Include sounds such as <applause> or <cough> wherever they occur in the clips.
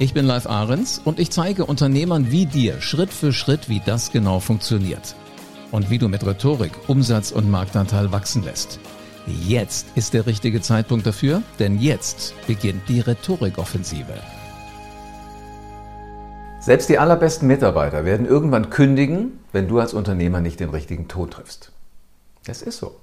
Ich bin Live Ahrens und ich zeige Unternehmern wie dir Schritt für Schritt, wie das genau funktioniert. Und wie du mit Rhetorik Umsatz und Marktanteil wachsen lässt. Jetzt ist der richtige Zeitpunkt dafür, denn jetzt beginnt die Rhetorikoffensive. Selbst die allerbesten Mitarbeiter werden irgendwann kündigen, wenn du als Unternehmer nicht den richtigen Ton triffst. Das ist so.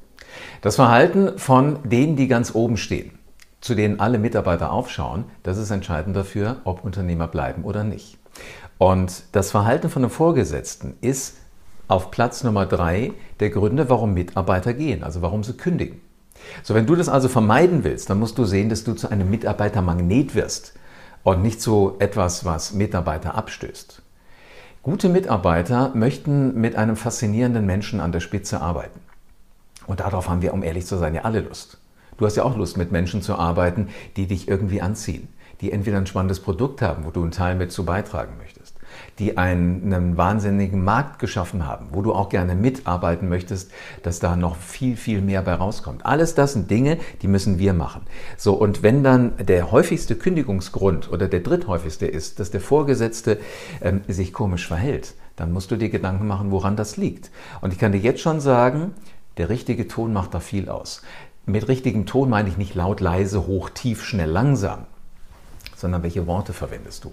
Das Verhalten von denen, die ganz oben stehen, zu denen alle Mitarbeiter aufschauen, das ist entscheidend dafür, ob Unternehmer bleiben oder nicht. Und das Verhalten von einem Vorgesetzten ist auf Platz Nummer drei der Gründe, warum Mitarbeiter gehen, also warum sie kündigen. So, wenn du das also vermeiden willst, dann musst du sehen, dass du zu einem Mitarbeitermagnet wirst und nicht zu etwas, was Mitarbeiter abstößt. Gute Mitarbeiter möchten mit einem faszinierenden Menschen an der Spitze arbeiten. Und darauf haben wir, um ehrlich zu sein, ja alle Lust. Du hast ja auch Lust, mit Menschen zu arbeiten, die dich irgendwie anziehen, die entweder ein spannendes Produkt haben, wo du einen Teil mit zu beitragen möchtest, die einen, einen wahnsinnigen Markt geschaffen haben, wo du auch gerne mitarbeiten möchtest, dass da noch viel, viel mehr bei rauskommt. Alles das sind Dinge, die müssen wir machen. So, und wenn dann der häufigste Kündigungsgrund oder der dritthäufigste ist, dass der Vorgesetzte ähm, sich komisch verhält, dann musst du dir Gedanken machen, woran das liegt. Und ich kann dir jetzt schon sagen, der richtige Ton macht da viel aus. Mit richtigem Ton meine ich nicht laut, leise, hoch, tief, schnell, langsam, sondern welche Worte verwendest du.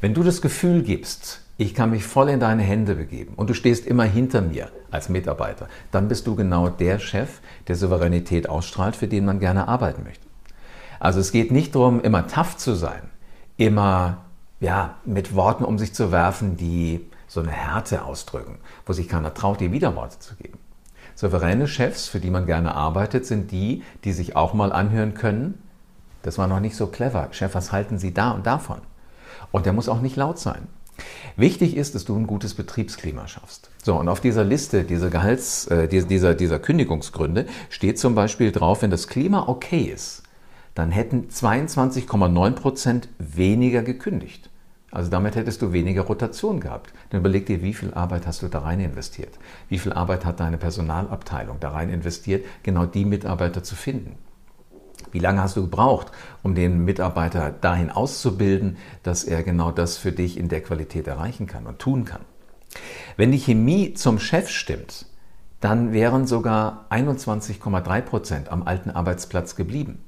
Wenn du das Gefühl gibst, ich kann mich voll in deine Hände begeben und du stehst immer hinter mir als Mitarbeiter, dann bist du genau der Chef, der Souveränität ausstrahlt, für den man gerne arbeiten möchte. Also es geht nicht darum, immer tough zu sein, immer ja, mit Worten um sich zu werfen, die so eine Härte ausdrücken, wo sich keiner traut, dir Widerworte zu geben. Souveräne Chefs, für die man gerne arbeitet, sind die, die sich auch mal anhören können, das war noch nicht so clever. Chef, was halten Sie da und davon? Und der muss auch nicht laut sein. Wichtig ist, dass du ein gutes Betriebsklima schaffst. So, und auf dieser Liste dieser Gehalts, äh, dieser, dieser Kündigungsgründe steht zum Beispiel drauf, wenn das Klima okay ist, dann hätten 22,9 Prozent weniger gekündigt. Also damit hättest du weniger Rotation gehabt. Dann überleg dir, wie viel Arbeit hast du da rein investiert? Wie viel Arbeit hat deine Personalabteilung da rein investiert, genau die Mitarbeiter zu finden? Wie lange hast du gebraucht, um den Mitarbeiter dahin auszubilden, dass er genau das für dich in der Qualität erreichen kann und tun kann? Wenn die Chemie zum Chef stimmt, dann wären sogar 21,3 Prozent am alten Arbeitsplatz geblieben.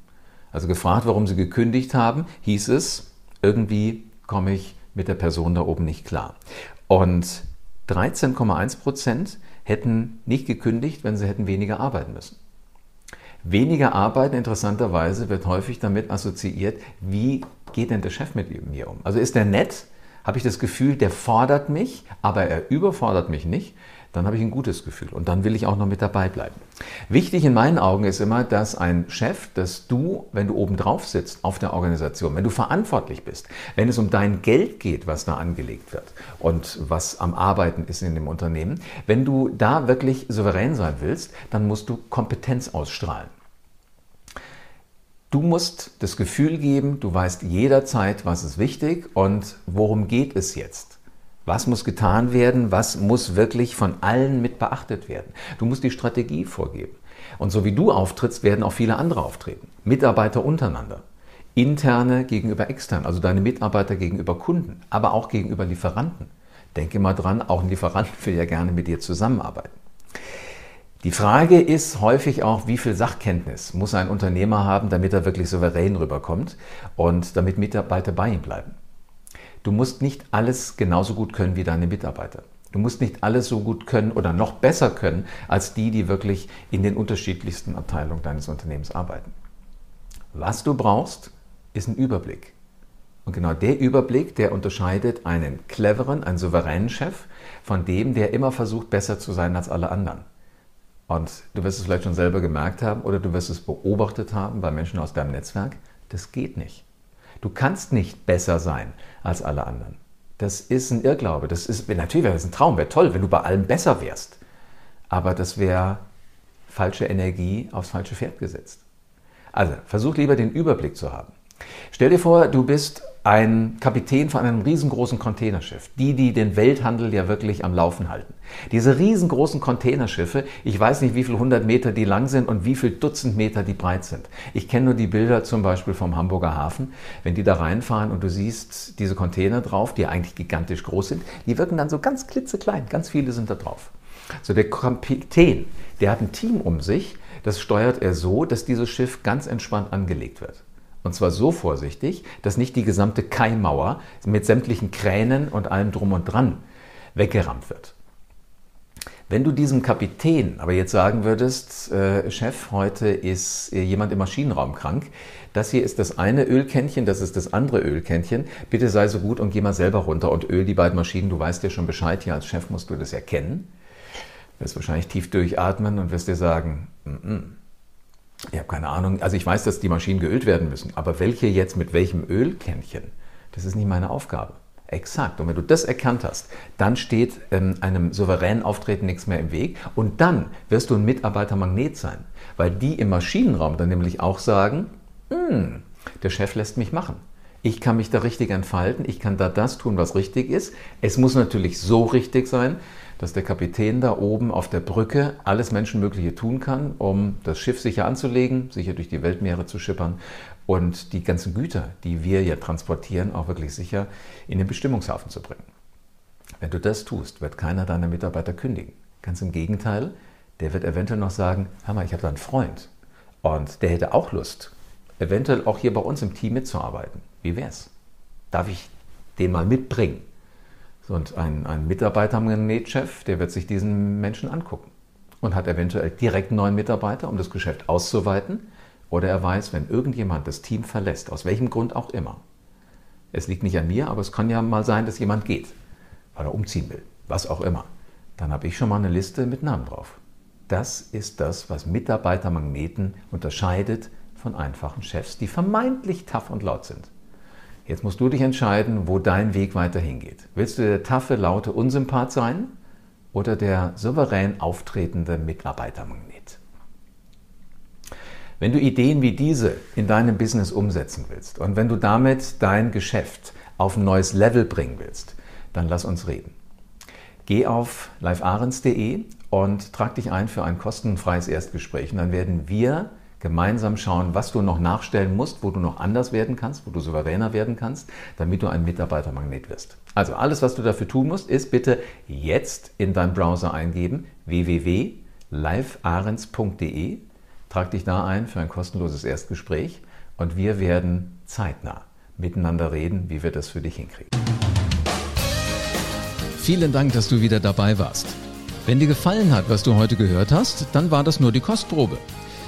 Also gefragt, warum sie gekündigt haben, hieß es, irgendwie komme ich mit der Person da oben nicht klar. Und 13,1 Prozent hätten nicht gekündigt, wenn sie hätten weniger arbeiten müssen. Weniger arbeiten, interessanterweise, wird häufig damit assoziiert, wie geht denn der Chef mit mir um? Also ist der nett? Habe ich das Gefühl, der fordert mich, aber er überfordert mich nicht? Dann habe ich ein gutes Gefühl und dann will ich auch noch mit dabei bleiben. Wichtig in meinen Augen ist immer, dass ein Chef, dass du, wenn du oben drauf sitzt auf der Organisation, wenn du verantwortlich bist, wenn es um dein Geld geht, was da angelegt wird und was am Arbeiten ist in dem Unternehmen, wenn du da wirklich souverän sein willst, dann musst du Kompetenz ausstrahlen. Du musst das Gefühl geben, du weißt jederzeit, was ist wichtig und worum geht es jetzt. Was muss getan werden? Was muss wirklich von allen mit beachtet werden? Du musst die Strategie vorgeben. Und so wie du auftrittst, werden auch viele andere auftreten. Mitarbeiter untereinander. Interne gegenüber extern, also deine Mitarbeiter gegenüber Kunden, aber auch gegenüber Lieferanten. Denke mal dran, auch ein Lieferant <laughs> will ja gerne mit dir zusammenarbeiten. Die Frage ist häufig auch, wie viel Sachkenntnis muss ein Unternehmer haben, damit er wirklich souverän rüberkommt und damit Mitarbeiter bei ihm bleiben. Du musst nicht alles genauso gut können wie deine Mitarbeiter. Du musst nicht alles so gut können oder noch besser können als die, die wirklich in den unterschiedlichsten Abteilungen deines Unternehmens arbeiten. Was du brauchst, ist ein Überblick. Und genau der Überblick, der unterscheidet einen cleveren, einen souveränen Chef von dem, der immer versucht, besser zu sein als alle anderen. Und du wirst es vielleicht schon selber gemerkt haben oder du wirst es beobachtet haben bei Menschen aus deinem Netzwerk. Das geht nicht. Du kannst nicht besser sein als alle anderen. Das ist ein Irrglaube. Das ist, natürlich wäre das ein Traum, wäre toll, wenn du bei allem besser wärst. Aber das wäre falsche Energie aufs falsche Pferd gesetzt. Also versuch lieber den Überblick zu haben. Stell dir vor, du bist ein Kapitän von einem riesengroßen Containerschiff. Die, die den Welthandel ja wirklich am Laufen halten. Diese riesengroßen Containerschiffe, ich weiß nicht, wie viele hundert Meter die lang sind und wie viele Dutzend Meter die breit sind. Ich kenne nur die Bilder zum Beispiel vom Hamburger Hafen. Wenn die da reinfahren und du siehst diese Container drauf, die eigentlich gigantisch groß sind, die wirken dann so ganz klitzeklein. Ganz viele sind da drauf. So der Kapitän, der hat ein Team um sich, das steuert er so, dass dieses Schiff ganz entspannt angelegt wird. Und zwar so vorsichtig, dass nicht die gesamte Kaimauer mit sämtlichen Kränen und allem drum und dran weggerammt wird. Wenn du diesem Kapitän aber jetzt sagen würdest, äh, Chef, heute ist äh, jemand im Maschinenraum krank, das hier ist das eine Ölkännchen, das ist das andere Ölkännchen, bitte sei so gut und geh mal selber runter und öl die beiden Maschinen, du weißt ja schon Bescheid, hier als Chef musst du das erkennen. Wirst wahrscheinlich tief durchatmen und wirst dir sagen, mm -mm ich habe keine Ahnung. Also ich weiß, dass die Maschinen geölt werden müssen, aber welche jetzt mit welchem Ölkännchen, das ist nicht meine Aufgabe. Exakt. Und wenn du das erkannt hast, dann steht ähm, einem souveränen Auftreten nichts mehr im Weg. Und dann wirst du ein Mitarbeitermagnet sein, weil die im Maschinenraum dann nämlich auch sagen, hm, der Chef lässt mich machen. Ich kann mich da richtig entfalten, ich kann da das tun, was richtig ist. Es muss natürlich so richtig sein, dass der Kapitän da oben auf der Brücke alles Menschenmögliche tun kann, um das Schiff sicher anzulegen, sicher durch die Weltmeere zu schippern und die ganzen Güter, die wir ja transportieren, auch wirklich sicher in den Bestimmungshafen zu bringen. Wenn du das tust, wird keiner deiner Mitarbeiter kündigen. Ganz im Gegenteil, der wird eventuell noch sagen, hör mal, ich habe da einen Freund und der hätte auch Lust, eventuell auch hier bei uns im Team mitzuarbeiten. Wie wär's? Darf ich den mal mitbringen? Und ein, ein Mitarbeitermagnetchef, der wird sich diesen Menschen angucken und hat eventuell direkt einen neuen Mitarbeiter, um das Geschäft auszuweiten. Oder er weiß, wenn irgendjemand das Team verlässt, aus welchem Grund auch immer. Es liegt nicht an mir, aber es kann ja mal sein, dass jemand geht, weil er umziehen will, was auch immer. Dann habe ich schon mal eine Liste mit Namen drauf. Das ist das, was Mitarbeitermagneten unterscheidet von einfachen Chefs, die vermeintlich tough und laut sind. Jetzt musst du dich entscheiden, wo dein Weg weiterhin geht. Willst du der taffe, laute Unsympath sein oder der souverän auftretende Mitarbeitermagnet? Wenn du Ideen wie diese in deinem Business umsetzen willst und wenn du damit dein Geschäft auf ein neues Level bringen willst, dann lass uns reden. Geh auf livearens.de und trag dich ein für ein kostenfreies Erstgespräch und dann werden wir gemeinsam schauen, was du noch nachstellen musst, wo du noch anders werden kannst, wo du souveräner werden kannst, damit du ein Mitarbeitermagnet wirst. Also alles, was du dafür tun musst, ist bitte jetzt in deinem Browser eingeben www.livearens.de. Trag dich da ein für ein kostenloses Erstgespräch und wir werden zeitnah miteinander reden, wie wir das für dich hinkriegen. Vielen Dank, dass du wieder dabei warst. Wenn dir gefallen hat, was du heute gehört hast, dann war das nur die Kostprobe.